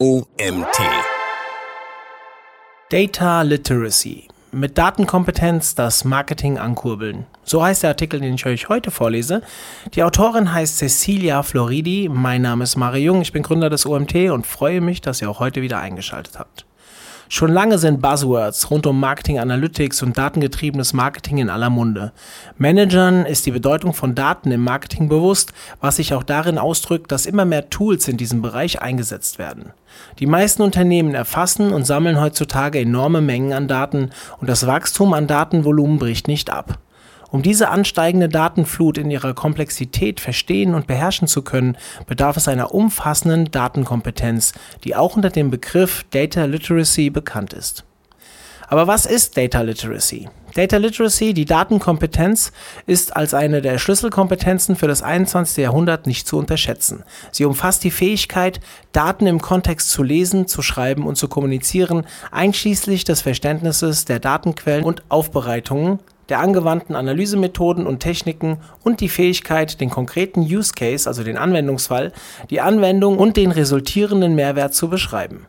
OMT. Data Literacy. Mit Datenkompetenz das Marketing ankurbeln. So heißt der Artikel, den ich euch heute vorlese. Die Autorin heißt Cecilia Floridi. Mein Name ist Mario Jung. Ich bin Gründer des OMT und freue mich, dass ihr auch heute wieder eingeschaltet habt. Schon lange sind Buzzwords rund um Marketing Analytics und datengetriebenes Marketing in aller Munde. Managern ist die Bedeutung von Daten im Marketing bewusst, was sich auch darin ausdrückt, dass immer mehr Tools in diesem Bereich eingesetzt werden. Die meisten Unternehmen erfassen und sammeln heutzutage enorme Mengen an Daten und das Wachstum an Datenvolumen bricht nicht ab. Um diese ansteigende Datenflut in ihrer Komplexität verstehen und beherrschen zu können, bedarf es einer umfassenden Datenkompetenz, die auch unter dem Begriff Data Literacy bekannt ist. Aber was ist Data Literacy? Data Literacy, die Datenkompetenz, ist als eine der Schlüsselkompetenzen für das 21. Jahrhundert nicht zu unterschätzen. Sie umfasst die Fähigkeit, Daten im Kontext zu lesen, zu schreiben und zu kommunizieren, einschließlich des Verständnisses der Datenquellen und Aufbereitungen, der angewandten Analysemethoden und Techniken und die Fähigkeit, den konkreten Use Case, also den Anwendungsfall, die Anwendung und den resultierenden Mehrwert zu beschreiben.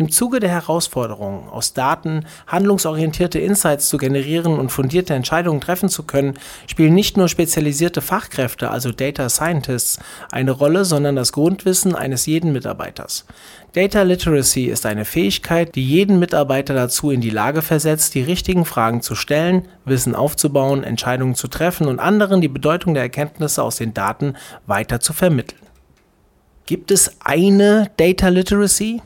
Im Zuge der Herausforderung, aus Daten handlungsorientierte Insights zu generieren und fundierte Entscheidungen treffen zu können, spielen nicht nur spezialisierte Fachkräfte, also Data Scientists, eine Rolle, sondern das Grundwissen eines jeden Mitarbeiters. Data Literacy ist eine Fähigkeit, die jeden Mitarbeiter dazu in die Lage versetzt, die richtigen Fragen zu stellen, Wissen aufzubauen, Entscheidungen zu treffen und anderen die Bedeutung der Erkenntnisse aus den Daten weiter zu vermitteln. Gibt es eine Data Literacy?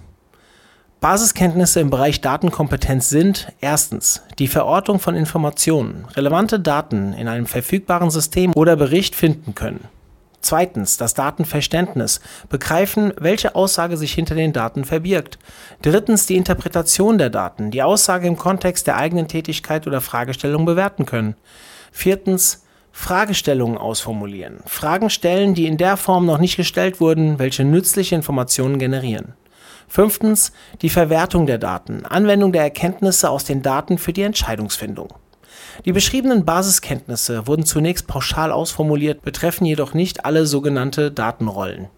Basiskenntnisse im Bereich Datenkompetenz sind erstens die Verortung von Informationen, relevante Daten in einem verfügbaren System oder Bericht finden können. Zweitens das Datenverständnis, begreifen, welche Aussage sich hinter den Daten verbirgt. Drittens die Interpretation der Daten, die Aussage im Kontext der eigenen Tätigkeit oder Fragestellung bewerten können. Viertens Fragestellungen ausformulieren, Fragen stellen, die in der Form noch nicht gestellt wurden, welche nützliche Informationen generieren. Fünftens die Verwertung der Daten, Anwendung der Erkenntnisse aus den Daten für die Entscheidungsfindung. Die beschriebenen Basiskenntnisse wurden zunächst pauschal ausformuliert, betreffen jedoch nicht alle sogenannte Datenrollen.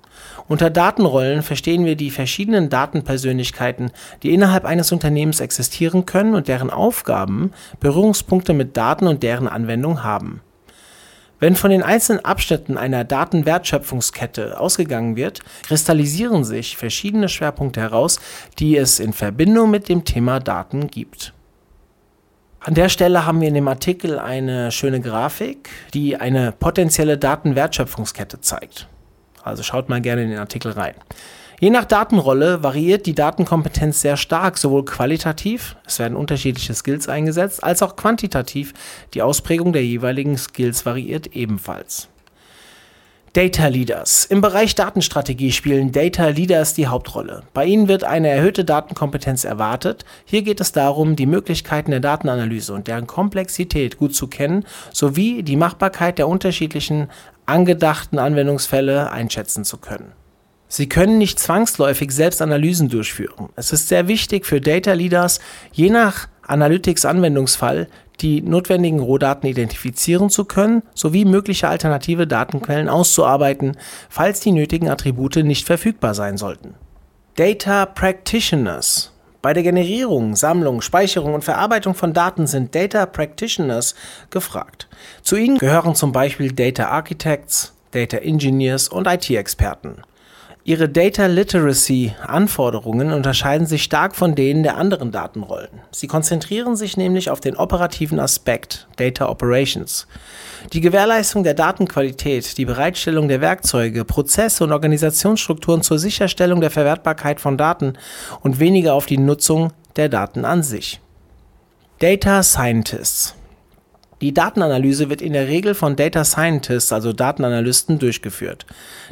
Unter Datenrollen verstehen wir die verschiedenen Datenpersönlichkeiten, die innerhalb eines Unternehmens existieren können und deren Aufgaben Berührungspunkte mit Daten und deren Anwendung haben wenn von den einzelnen Abschnitten einer Datenwertschöpfungskette ausgegangen wird, kristallisieren sich verschiedene Schwerpunkte heraus, die es in Verbindung mit dem Thema Daten gibt. An der Stelle haben wir in dem Artikel eine schöne Grafik, die eine potenzielle Datenwertschöpfungskette zeigt. Also schaut mal gerne in den Artikel rein. Je nach Datenrolle variiert die Datenkompetenz sehr stark, sowohl qualitativ, es werden unterschiedliche Skills eingesetzt, als auch quantitativ, die Ausprägung der jeweiligen Skills variiert ebenfalls. Data Leaders. Im Bereich Datenstrategie spielen Data Leaders die Hauptrolle. Bei ihnen wird eine erhöhte Datenkompetenz erwartet. Hier geht es darum, die Möglichkeiten der Datenanalyse und deren Komplexität gut zu kennen, sowie die Machbarkeit der unterschiedlichen angedachten Anwendungsfälle einschätzen zu können. Sie können nicht zwangsläufig selbst Analysen durchführen. Es ist sehr wichtig für Data Leaders, je nach Analytics-Anwendungsfall die notwendigen Rohdaten identifizieren zu können, sowie mögliche alternative Datenquellen auszuarbeiten, falls die nötigen Attribute nicht verfügbar sein sollten. Data Practitioners bei der Generierung, Sammlung, Speicherung und Verarbeitung von Daten sind Data Practitioners gefragt. Zu ihnen gehören zum Beispiel Data Architects, Data Engineers und IT-Experten. Ihre Data Literacy Anforderungen unterscheiden sich stark von denen der anderen Datenrollen. Sie konzentrieren sich nämlich auf den operativen Aspekt Data Operations. Die Gewährleistung der Datenqualität, die Bereitstellung der Werkzeuge, Prozesse und Organisationsstrukturen zur Sicherstellung der Verwertbarkeit von Daten und weniger auf die Nutzung der Daten an sich. Data Scientists die Datenanalyse wird in der Regel von Data Scientists, also Datenanalysten, durchgeführt.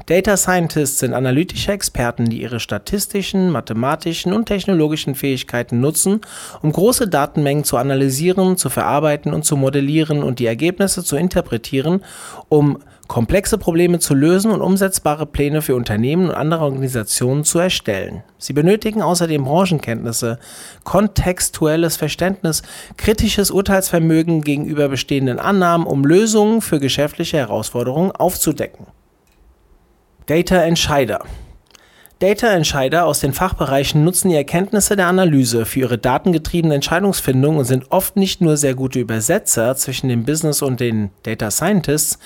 Data Scientists sind analytische Experten, die ihre statistischen, mathematischen und technologischen Fähigkeiten nutzen, um große Datenmengen zu analysieren, zu verarbeiten und zu modellieren und die Ergebnisse zu interpretieren, um komplexe Probleme zu lösen und umsetzbare Pläne für Unternehmen und andere Organisationen zu erstellen. Sie benötigen außerdem Branchenkenntnisse, kontextuelles Verständnis, kritisches Urteilsvermögen gegenüber bestehenden Annahmen, um Lösungen für geschäftliche Herausforderungen aufzudecken. Data Entscheider Data-Entscheider aus den Fachbereichen nutzen die Erkenntnisse der Analyse für ihre datengetriebene Entscheidungsfindung und sind oft nicht nur sehr gute Übersetzer zwischen dem Business und den Data Scientists,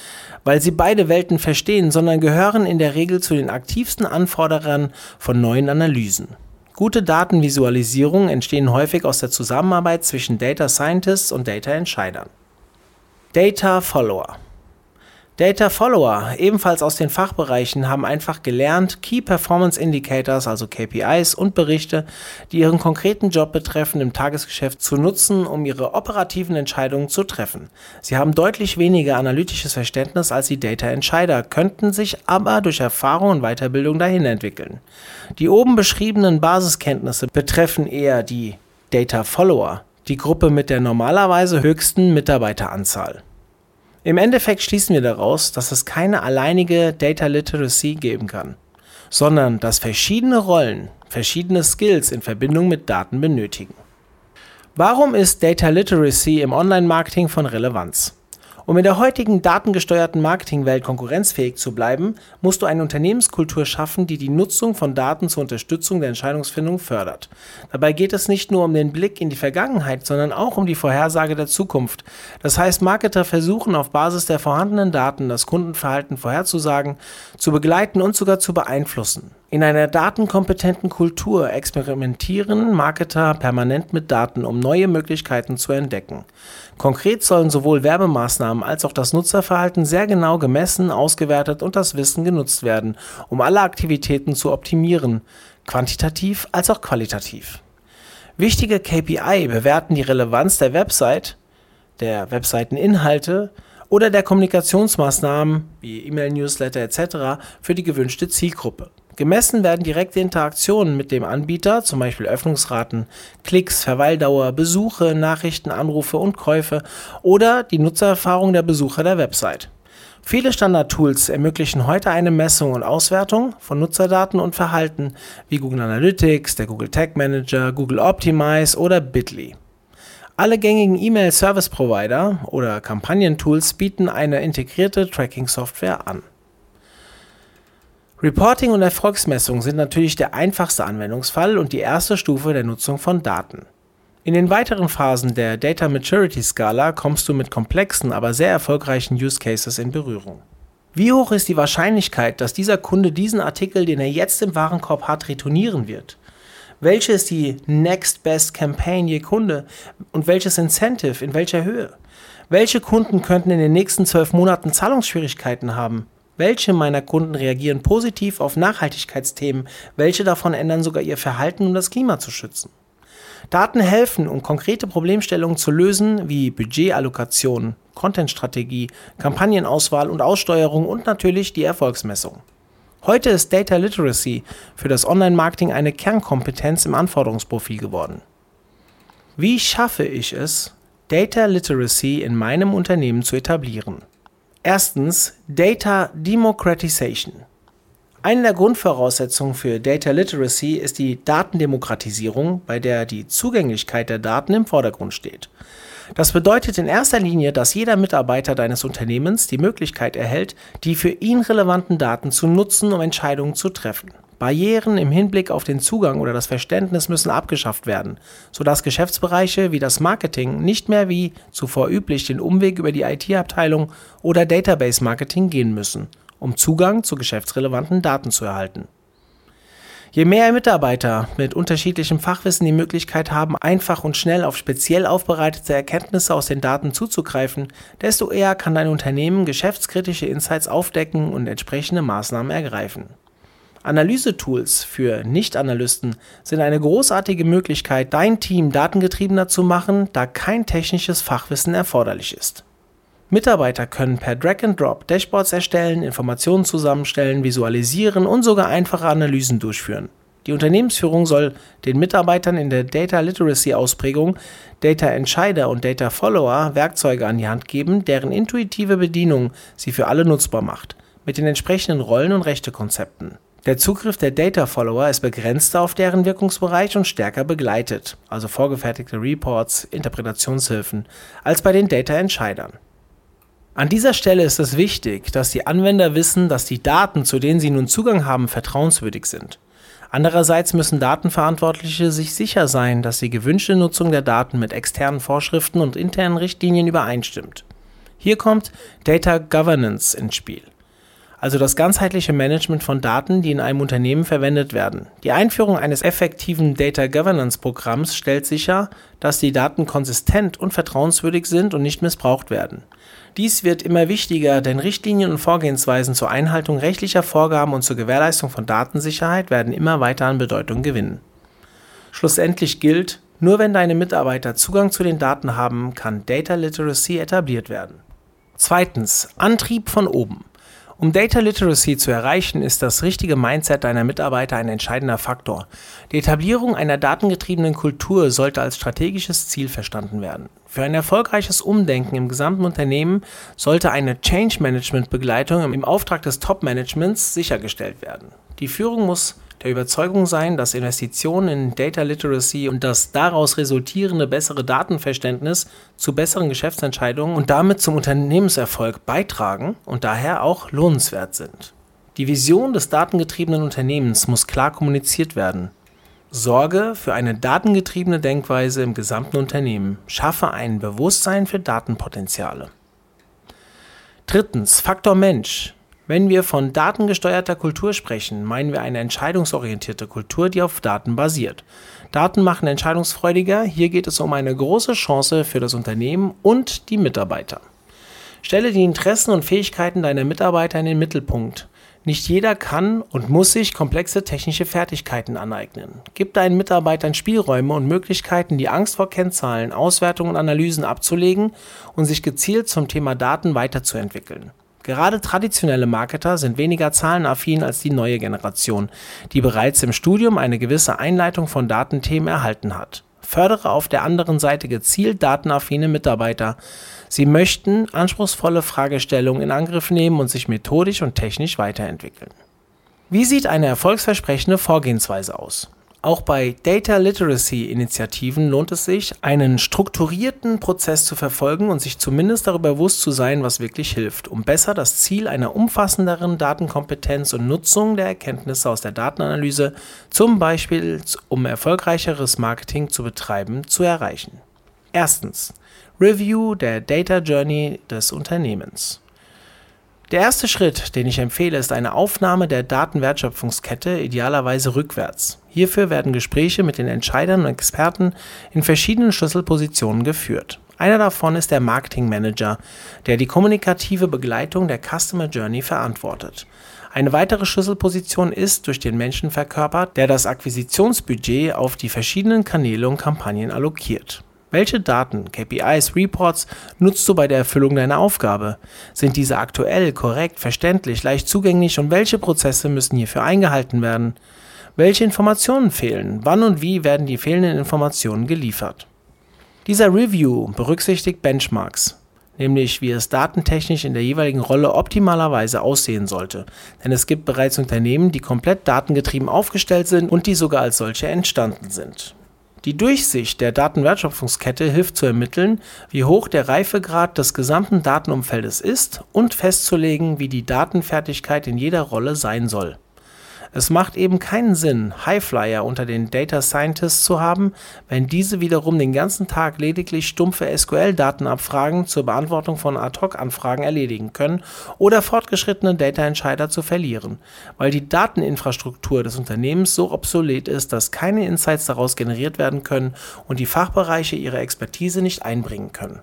weil sie beide Welten verstehen, sondern gehören in der Regel zu den aktivsten Anforderern von neuen Analysen. Gute Datenvisualisierungen entstehen häufig aus der Zusammenarbeit zwischen Data Scientists und Data Entscheidern. Data Follower Data Follower, ebenfalls aus den Fachbereichen, haben einfach gelernt, Key Performance Indicators, also KPIs und Berichte, die ihren konkreten Job betreffen, im Tagesgeschäft zu nutzen, um ihre operativen Entscheidungen zu treffen. Sie haben deutlich weniger analytisches Verständnis als die Data Entscheider, könnten sich aber durch Erfahrung und Weiterbildung dahin entwickeln. Die oben beschriebenen Basiskenntnisse betreffen eher die Data Follower, die Gruppe mit der normalerweise höchsten Mitarbeiteranzahl. Im Endeffekt schließen wir daraus, dass es keine alleinige Data Literacy geben kann, sondern dass verschiedene Rollen verschiedene Skills in Verbindung mit Daten benötigen. Warum ist Data Literacy im Online-Marketing von Relevanz? Um in der heutigen datengesteuerten Marketingwelt konkurrenzfähig zu bleiben, musst du eine Unternehmenskultur schaffen, die die Nutzung von Daten zur Unterstützung der Entscheidungsfindung fördert. Dabei geht es nicht nur um den Blick in die Vergangenheit, sondern auch um die Vorhersage der Zukunft. Das heißt, Marketer versuchen auf Basis der vorhandenen Daten das Kundenverhalten vorherzusagen, zu begleiten und sogar zu beeinflussen. In einer datenkompetenten Kultur experimentieren Marketer permanent mit Daten, um neue Möglichkeiten zu entdecken. Konkret sollen sowohl Werbemaßnahmen als auch das Nutzerverhalten sehr genau gemessen, ausgewertet und das Wissen genutzt werden, um alle Aktivitäten zu optimieren, quantitativ als auch qualitativ. Wichtige KPI bewerten die Relevanz der Website, der Webseiteninhalte oder der Kommunikationsmaßnahmen wie E-Mail, Newsletter etc. für die gewünschte Zielgruppe. Gemessen werden direkte Interaktionen mit dem Anbieter, zum Beispiel Öffnungsraten, Klicks, Verweildauer, Besuche, Nachrichten, Anrufe und Käufe oder die Nutzererfahrung der Besucher der Website. Viele Standard-Tools ermöglichen heute eine Messung und Auswertung von Nutzerdaten und Verhalten wie Google Analytics, der Google Tag Manager, Google Optimize oder Bitly. Alle gängigen E-Mail-Service-Provider oder Kampagnentools bieten eine integrierte Tracking-Software an. Reporting und Erfolgsmessung sind natürlich der einfachste Anwendungsfall und die erste Stufe der Nutzung von Daten. In den weiteren Phasen der Data Maturity Skala kommst du mit komplexen, aber sehr erfolgreichen Use Cases in Berührung. Wie hoch ist die Wahrscheinlichkeit, dass dieser Kunde diesen Artikel, den er jetzt im Warenkorb hat, retournieren wird? Welche ist die Next Best Campaign je Kunde und welches Incentive in welcher Höhe? Welche Kunden könnten in den nächsten zwölf Monaten Zahlungsschwierigkeiten haben? Welche meiner Kunden reagieren positiv auf Nachhaltigkeitsthemen? Welche davon ändern sogar ihr Verhalten, um das Klima zu schützen? Daten helfen, um konkrete Problemstellungen zu lösen, wie Budgetallokation, Contentstrategie, Kampagnenauswahl und Aussteuerung und natürlich die Erfolgsmessung. Heute ist Data Literacy für das Online-Marketing eine Kernkompetenz im Anforderungsprofil geworden. Wie schaffe ich es, Data Literacy in meinem Unternehmen zu etablieren? Erstens Data Democratization. Eine der Grundvoraussetzungen für Data Literacy ist die Datendemokratisierung, bei der die Zugänglichkeit der Daten im Vordergrund steht. Das bedeutet in erster Linie, dass jeder Mitarbeiter deines Unternehmens die Möglichkeit erhält, die für ihn relevanten Daten zu nutzen, um Entscheidungen zu treffen. Barrieren im Hinblick auf den Zugang oder das Verständnis müssen abgeschafft werden, sodass Geschäftsbereiche wie das Marketing nicht mehr wie zuvor üblich den Umweg über die IT-Abteilung oder Database Marketing gehen müssen, um Zugang zu geschäftsrelevanten Daten zu erhalten. Je mehr Mitarbeiter mit unterschiedlichem Fachwissen die Möglichkeit haben, einfach und schnell auf speziell aufbereitete Erkenntnisse aus den Daten zuzugreifen, desto eher kann dein Unternehmen geschäftskritische Insights aufdecken und entsprechende Maßnahmen ergreifen. Analysetools für Nicht-Analysten sind eine großartige Möglichkeit, dein Team datengetriebener zu machen, da kein technisches Fachwissen erforderlich ist. Mitarbeiter können per Drag and Drop Dashboards erstellen, Informationen zusammenstellen, visualisieren und sogar einfache Analysen durchführen. Die Unternehmensführung soll den Mitarbeitern in der Data Literacy Ausprägung Data Entscheider und Data Follower Werkzeuge an die Hand geben, deren intuitive Bedienung sie für alle nutzbar macht, mit den entsprechenden Rollen und Rechtekonzepten. Der Zugriff der Data Follower ist begrenzter auf deren Wirkungsbereich und stärker begleitet, also vorgefertigte Reports, Interpretationshilfen, als bei den Data Entscheidern. An dieser Stelle ist es wichtig, dass die Anwender wissen, dass die Daten, zu denen sie nun Zugang haben, vertrauenswürdig sind. Andererseits müssen Datenverantwortliche sich sicher sein, dass die gewünschte Nutzung der Daten mit externen Vorschriften und internen Richtlinien übereinstimmt. Hier kommt Data Governance ins Spiel also das ganzheitliche Management von Daten, die in einem Unternehmen verwendet werden. Die Einführung eines effektiven Data Governance Programms stellt sicher, dass die Daten konsistent und vertrauenswürdig sind und nicht missbraucht werden. Dies wird immer wichtiger, denn Richtlinien und Vorgehensweisen zur Einhaltung rechtlicher Vorgaben und zur Gewährleistung von Datensicherheit werden immer weiter an Bedeutung gewinnen. Schlussendlich gilt, nur wenn deine Mitarbeiter Zugang zu den Daten haben, kann Data Literacy etabliert werden. Zweitens, Antrieb von oben. Um Data Literacy zu erreichen, ist das richtige Mindset deiner Mitarbeiter ein entscheidender Faktor. Die Etablierung einer datengetriebenen Kultur sollte als strategisches Ziel verstanden werden. Für ein erfolgreiches Umdenken im gesamten Unternehmen sollte eine Change Management Begleitung im Auftrag des Top-Managements sichergestellt werden. Die Führung muss der Überzeugung sein, dass Investitionen in Data Literacy und das daraus resultierende bessere Datenverständnis zu besseren Geschäftsentscheidungen und damit zum Unternehmenserfolg beitragen und daher auch lohnenswert sind. Die Vision des datengetriebenen Unternehmens muss klar kommuniziert werden. Sorge für eine datengetriebene Denkweise im gesamten Unternehmen. Schaffe ein Bewusstsein für Datenpotenziale. Drittens, Faktor Mensch. Wenn wir von datengesteuerter Kultur sprechen, meinen wir eine entscheidungsorientierte Kultur, die auf Daten basiert. Daten machen entscheidungsfreudiger. Hier geht es um eine große Chance für das Unternehmen und die Mitarbeiter. Stelle die Interessen und Fähigkeiten deiner Mitarbeiter in den Mittelpunkt. Nicht jeder kann und muss sich komplexe technische Fertigkeiten aneignen. Gib deinen Mitarbeitern Spielräume und Möglichkeiten, die Angst vor Kennzahlen, Auswertungen und Analysen abzulegen und sich gezielt zum Thema Daten weiterzuentwickeln. Gerade traditionelle Marketer sind weniger zahlenaffin als die neue Generation, die bereits im Studium eine gewisse Einleitung von Datenthemen erhalten hat. Fördere auf der anderen Seite gezielt datenaffine Mitarbeiter. Sie möchten anspruchsvolle Fragestellungen in Angriff nehmen und sich methodisch und technisch weiterentwickeln. Wie sieht eine erfolgsversprechende Vorgehensweise aus? Auch bei Data Literacy Initiativen lohnt es sich, einen strukturierten Prozess zu verfolgen und sich zumindest darüber bewusst zu sein, was wirklich hilft, um besser das Ziel einer umfassenderen Datenkompetenz und Nutzung der Erkenntnisse aus der Datenanalyse, zum Beispiel um erfolgreicheres Marketing zu betreiben, zu erreichen. Erstens. Review der Data Journey des Unternehmens. Der erste Schritt, den ich empfehle, ist eine Aufnahme der Datenwertschöpfungskette, idealerweise rückwärts. Hierfür werden Gespräche mit den Entscheidern und Experten in verschiedenen Schlüsselpositionen geführt. Einer davon ist der Marketing Manager, der die kommunikative Begleitung der Customer Journey verantwortet. Eine weitere Schlüsselposition ist durch den Menschen verkörpert, der das Akquisitionsbudget auf die verschiedenen Kanäle und Kampagnen allokiert. Welche Daten, KPIs, Reports nutzt du bei der Erfüllung deiner Aufgabe? Sind diese aktuell, korrekt, verständlich, leicht zugänglich und welche Prozesse müssen hierfür eingehalten werden? Welche Informationen fehlen? Wann und wie werden die fehlenden Informationen geliefert? Dieser Review berücksichtigt Benchmarks, nämlich wie es datentechnisch in der jeweiligen Rolle optimalerweise aussehen sollte. Denn es gibt bereits Unternehmen, die komplett datengetrieben aufgestellt sind und die sogar als solche entstanden sind. Die Durchsicht der Datenwertschöpfungskette hilft zu ermitteln, wie hoch der Reifegrad des gesamten Datenumfeldes ist und festzulegen, wie die Datenfertigkeit in jeder Rolle sein soll es macht eben keinen Sinn, Highflyer unter den Data Scientists zu haben, wenn diese wiederum den ganzen Tag lediglich stumpfe SQL-Datenabfragen zur Beantwortung von Ad-Hoc-Anfragen erledigen können oder fortgeschrittene Data-Entscheider zu verlieren, weil die Dateninfrastruktur des Unternehmens so obsolet ist, dass keine Insights daraus generiert werden können und die Fachbereiche ihre Expertise nicht einbringen können.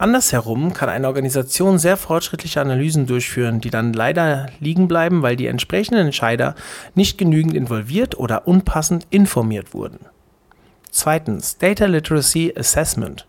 Andersherum kann eine Organisation sehr fortschrittliche Analysen durchführen, die dann leider liegen bleiben, weil die entsprechenden Entscheider nicht genügend involviert oder unpassend informiert wurden. Zweitens Data Literacy Assessment.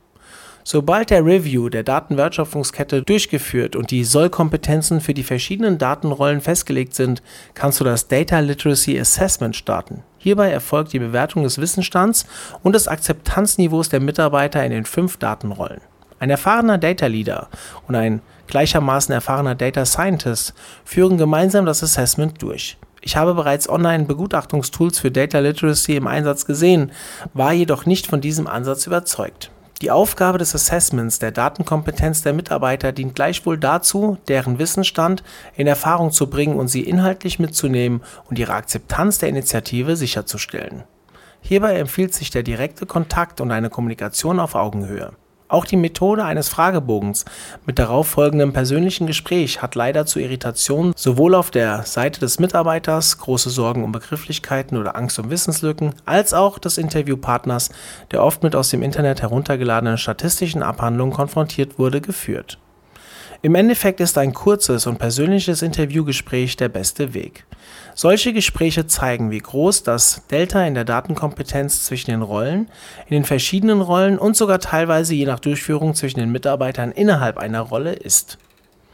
Sobald der Review der Datenwertschöpfungskette durchgeführt und die Sollkompetenzen für die verschiedenen Datenrollen festgelegt sind, kannst du das Data Literacy Assessment starten. Hierbei erfolgt die Bewertung des Wissensstands und des Akzeptanzniveaus der Mitarbeiter in den fünf Datenrollen. Ein erfahrener Data Leader und ein gleichermaßen erfahrener Data Scientist führen gemeinsam das Assessment durch. Ich habe bereits online Begutachtungstools für Data Literacy im Einsatz gesehen, war jedoch nicht von diesem Ansatz überzeugt. Die Aufgabe des Assessments der Datenkompetenz der Mitarbeiter dient gleichwohl dazu, deren Wissensstand in Erfahrung zu bringen und sie inhaltlich mitzunehmen und ihre Akzeptanz der Initiative sicherzustellen. Hierbei empfiehlt sich der direkte Kontakt und eine Kommunikation auf Augenhöhe. Auch die Methode eines Fragebogens mit darauf folgendem persönlichen Gespräch hat leider zu Irritationen sowohl auf der Seite des Mitarbeiters, große Sorgen um Begrifflichkeiten oder Angst um Wissenslücken, als auch des Interviewpartners, der oft mit aus dem Internet heruntergeladenen statistischen Abhandlungen konfrontiert wurde, geführt. Im Endeffekt ist ein kurzes und persönliches Interviewgespräch der beste Weg. Solche Gespräche zeigen, wie groß das Delta in der Datenkompetenz zwischen den Rollen, in den verschiedenen Rollen und sogar teilweise je nach Durchführung zwischen den Mitarbeitern innerhalb einer Rolle ist.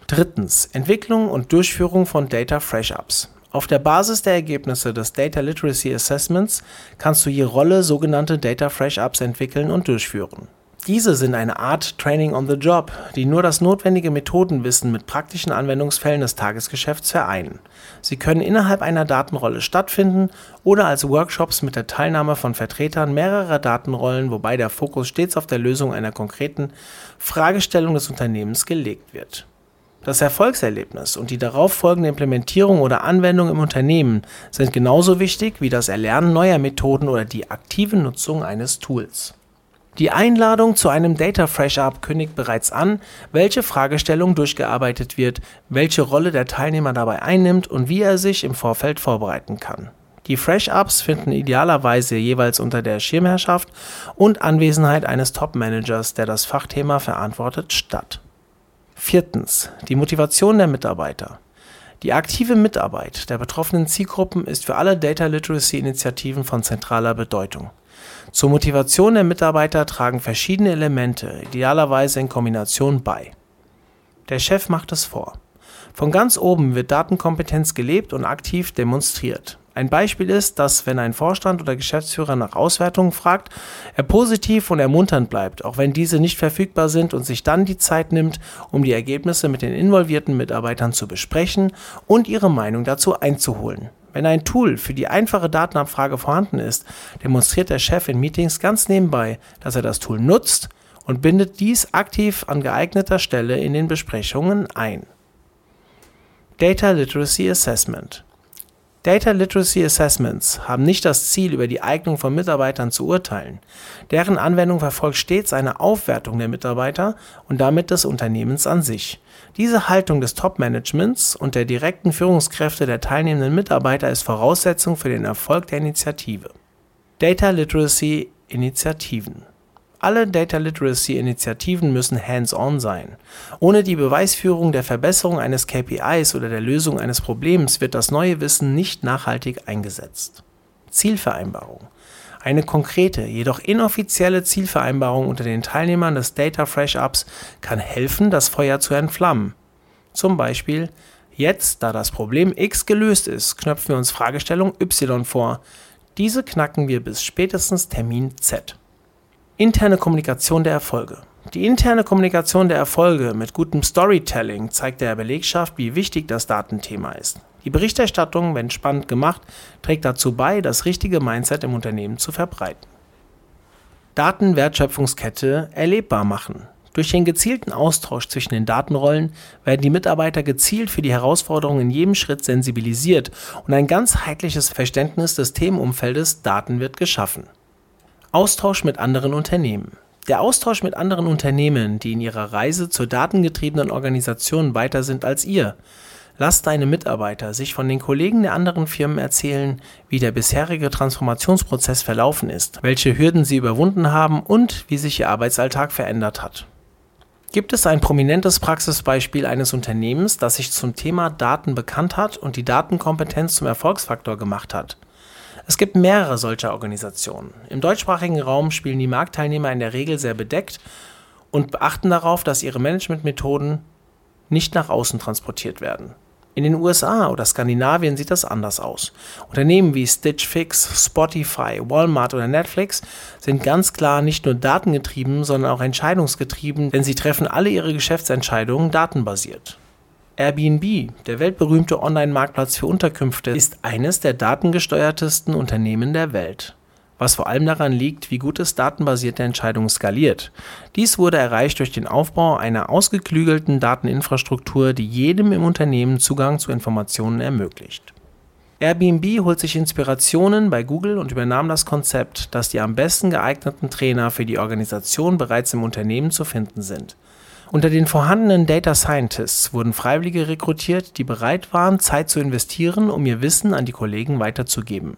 Drittens. Entwicklung und Durchführung von Data Fresh Ups. Auf der Basis der Ergebnisse des Data Literacy Assessments kannst du je Rolle sogenannte Data Fresh Ups entwickeln und durchführen. Diese sind eine Art Training on the Job, die nur das notwendige Methodenwissen mit praktischen Anwendungsfällen des Tagesgeschäfts vereinen. Sie können innerhalb einer Datenrolle stattfinden oder als Workshops mit der Teilnahme von Vertretern mehrerer Datenrollen, wobei der Fokus stets auf der Lösung einer konkreten Fragestellung des Unternehmens gelegt wird. Das Erfolgserlebnis und die darauf folgende Implementierung oder Anwendung im Unternehmen sind genauso wichtig wie das Erlernen neuer Methoden oder die aktive Nutzung eines Tools. Die Einladung zu einem Data Fresh Up kündigt bereits an, welche Fragestellung durchgearbeitet wird, welche Rolle der Teilnehmer dabei einnimmt und wie er sich im Vorfeld vorbereiten kann. Die Fresh Ups finden idealerweise jeweils unter der Schirmherrschaft und Anwesenheit eines Top-Managers, der das Fachthema verantwortet, statt. Viertens. Die Motivation der Mitarbeiter. Die aktive Mitarbeit der betroffenen Zielgruppen ist für alle Data Literacy Initiativen von zentraler Bedeutung. Zur Motivation der Mitarbeiter tragen verschiedene Elemente, idealerweise in Kombination bei. Der Chef macht es vor. Von ganz oben wird Datenkompetenz gelebt und aktiv demonstriert. Ein Beispiel ist, dass wenn ein Vorstand oder Geschäftsführer nach Auswertungen fragt, er positiv und ermunternd bleibt, auch wenn diese nicht verfügbar sind und sich dann die Zeit nimmt, um die Ergebnisse mit den involvierten Mitarbeitern zu besprechen und ihre Meinung dazu einzuholen. Wenn ein Tool für die einfache Datenabfrage vorhanden ist, demonstriert der Chef in Meetings ganz nebenbei, dass er das Tool nutzt und bindet dies aktiv an geeigneter Stelle in den Besprechungen ein. Data Literacy Assessment Data Literacy Assessments haben nicht das Ziel, über die Eignung von Mitarbeitern zu urteilen. Deren Anwendung verfolgt stets eine Aufwertung der Mitarbeiter und damit des Unternehmens an sich. Diese Haltung des Top-Managements und der direkten Führungskräfte der teilnehmenden Mitarbeiter ist Voraussetzung für den Erfolg der Initiative. Data Literacy Initiativen alle Data Literacy Initiativen müssen hands-on sein. Ohne die Beweisführung der Verbesserung eines KPIs oder der Lösung eines Problems wird das neue Wissen nicht nachhaltig eingesetzt. Zielvereinbarung. Eine konkrete, jedoch inoffizielle Zielvereinbarung unter den Teilnehmern des Data Fresh Ups kann helfen, das Feuer zu entflammen. Zum Beispiel, jetzt, da das Problem X gelöst ist, knöpfen wir uns Fragestellung Y vor. Diese knacken wir bis spätestens Termin Z. Interne Kommunikation der Erfolge. Die interne Kommunikation der Erfolge mit gutem Storytelling zeigt der Belegschaft, wie wichtig das Datenthema ist. Die Berichterstattung, wenn spannend gemacht, trägt dazu bei, das richtige Mindset im Unternehmen zu verbreiten. Datenwertschöpfungskette erlebbar machen. Durch den gezielten Austausch zwischen den Datenrollen werden die Mitarbeiter gezielt für die Herausforderungen in jedem Schritt sensibilisiert und ein ganzheitliches Verständnis des Themenumfeldes Daten wird geschaffen. Austausch mit anderen Unternehmen. Der Austausch mit anderen Unternehmen, die in ihrer Reise zur datengetriebenen Organisation weiter sind als ihr. Lass deine Mitarbeiter sich von den Kollegen der anderen Firmen erzählen, wie der bisherige Transformationsprozess verlaufen ist, welche Hürden sie überwunden haben und wie sich ihr Arbeitsalltag verändert hat. Gibt es ein prominentes Praxisbeispiel eines Unternehmens, das sich zum Thema Daten bekannt hat und die Datenkompetenz zum Erfolgsfaktor gemacht hat? Es gibt mehrere solcher Organisationen. Im deutschsprachigen Raum spielen die Marktteilnehmer in der Regel sehr bedeckt und beachten darauf, dass ihre Managementmethoden nicht nach außen transportiert werden. In den USA oder Skandinavien sieht das anders aus. Unternehmen wie Stitch Fix, Spotify, Walmart oder Netflix sind ganz klar nicht nur datengetrieben, sondern auch entscheidungsgetrieben, denn sie treffen alle ihre Geschäftsentscheidungen datenbasiert. Airbnb, der weltberühmte Online-Marktplatz für Unterkünfte, ist eines der datengesteuertesten Unternehmen der Welt. was vor allem daran liegt, wie gut es datenbasierte Entscheidungen skaliert. Dies wurde erreicht durch den Aufbau einer ausgeklügelten Dateninfrastruktur, die jedem im Unternehmen Zugang zu Informationen ermöglicht. Airbnb holt sich Inspirationen bei Google und übernahm das Konzept, dass die am besten geeigneten Trainer für die Organisation bereits im Unternehmen zu finden sind. Unter den vorhandenen Data Scientists wurden Freiwillige rekrutiert, die bereit waren, Zeit zu investieren, um ihr Wissen an die Kollegen weiterzugeben.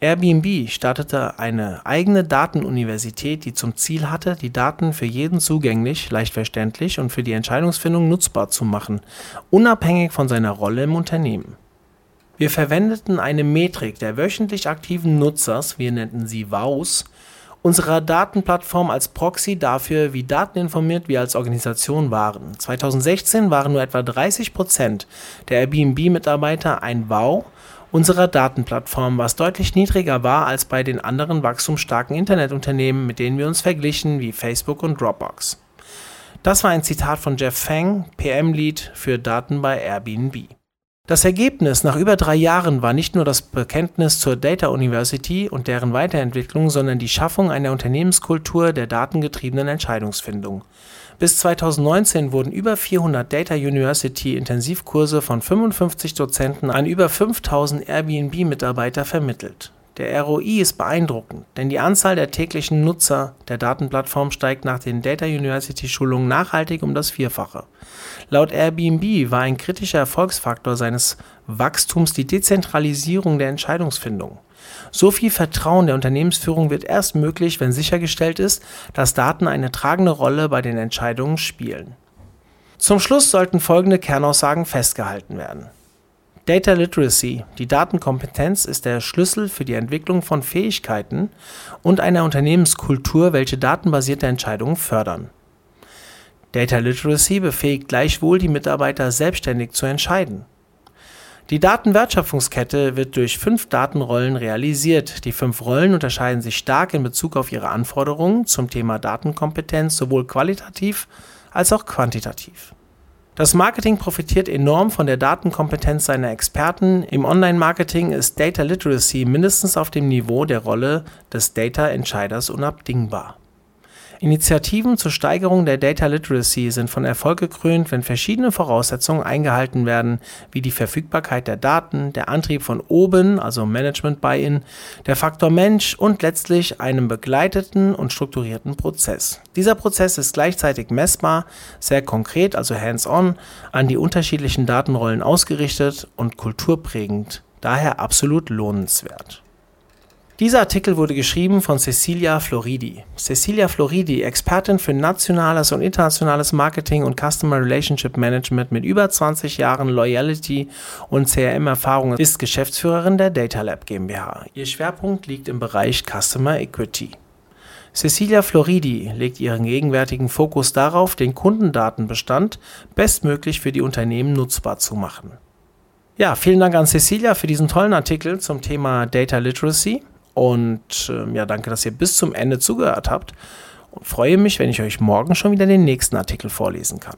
Airbnb startete eine eigene Datenuniversität, die zum Ziel hatte, die Daten für jeden zugänglich, leicht verständlich und für die Entscheidungsfindung nutzbar zu machen, unabhängig von seiner Rolle im Unternehmen. Wir verwendeten eine Metrik der wöchentlich aktiven Nutzers, wir nannten sie WOWs, unserer Datenplattform als Proxy dafür, wie dateninformiert wir als Organisation waren. 2016 waren nur etwa 30 Prozent der Airbnb-Mitarbeiter ein WOW unserer Datenplattform, was deutlich niedriger war als bei den anderen wachstumsstarken Internetunternehmen, mit denen wir uns verglichen, wie Facebook und Dropbox. Das war ein Zitat von Jeff Fang, PM-Lead für Daten bei Airbnb. Das Ergebnis nach über drei Jahren war nicht nur das Bekenntnis zur Data University und deren Weiterentwicklung, sondern die Schaffung einer Unternehmenskultur der datengetriebenen Entscheidungsfindung. Bis 2019 wurden über 400 Data University Intensivkurse von 55 Dozenten an über 5000 Airbnb-Mitarbeiter vermittelt der ROI ist beeindruckend, denn die Anzahl der täglichen Nutzer der Datenplattform steigt nach den Data University Schulungen nachhaltig um das Vierfache. Laut Airbnb war ein kritischer Erfolgsfaktor seines Wachstums die Dezentralisierung der Entscheidungsfindung. So viel Vertrauen der Unternehmensführung wird erst möglich, wenn sichergestellt ist, dass Daten eine tragende Rolle bei den Entscheidungen spielen. Zum Schluss sollten folgende Kernaussagen festgehalten werden. Data Literacy, die Datenkompetenz, ist der Schlüssel für die Entwicklung von Fähigkeiten und einer Unternehmenskultur, welche datenbasierte Entscheidungen fördern. Data Literacy befähigt gleichwohl die Mitarbeiter selbstständig zu entscheiden. Die Datenwertschöpfungskette wird durch fünf Datenrollen realisiert. Die fünf Rollen unterscheiden sich stark in Bezug auf ihre Anforderungen zum Thema Datenkompetenz sowohl qualitativ als auch quantitativ. Das Marketing profitiert enorm von der Datenkompetenz seiner Experten. Im Online-Marketing ist Data Literacy mindestens auf dem Niveau der Rolle des Data-Entscheiders unabdingbar. Initiativen zur Steigerung der Data Literacy sind von Erfolg gekrönt, wenn verschiedene Voraussetzungen eingehalten werden, wie die Verfügbarkeit der Daten, der Antrieb von oben, also Management Buy-in, der Faktor Mensch und letztlich einem begleiteten und strukturierten Prozess. Dieser Prozess ist gleichzeitig messbar, sehr konkret, also hands-on, an die unterschiedlichen Datenrollen ausgerichtet und kulturprägend, daher absolut lohnenswert. Dieser Artikel wurde geschrieben von Cecilia Floridi. Cecilia Floridi, Expertin für nationales und internationales Marketing und Customer Relationship Management mit über 20 Jahren Loyalty und CRM-Erfahrung, ist Geschäftsführerin der Data Lab GmbH. Ihr Schwerpunkt liegt im Bereich Customer Equity. Cecilia Floridi legt ihren gegenwärtigen Fokus darauf, den Kundendatenbestand bestmöglich für die Unternehmen nutzbar zu machen. Ja, vielen Dank an Cecilia für diesen tollen Artikel zum Thema Data Literacy. Und äh, ja, danke, dass ihr bis zum Ende zugehört habt. Und freue mich, wenn ich euch morgen schon wieder den nächsten Artikel vorlesen kann.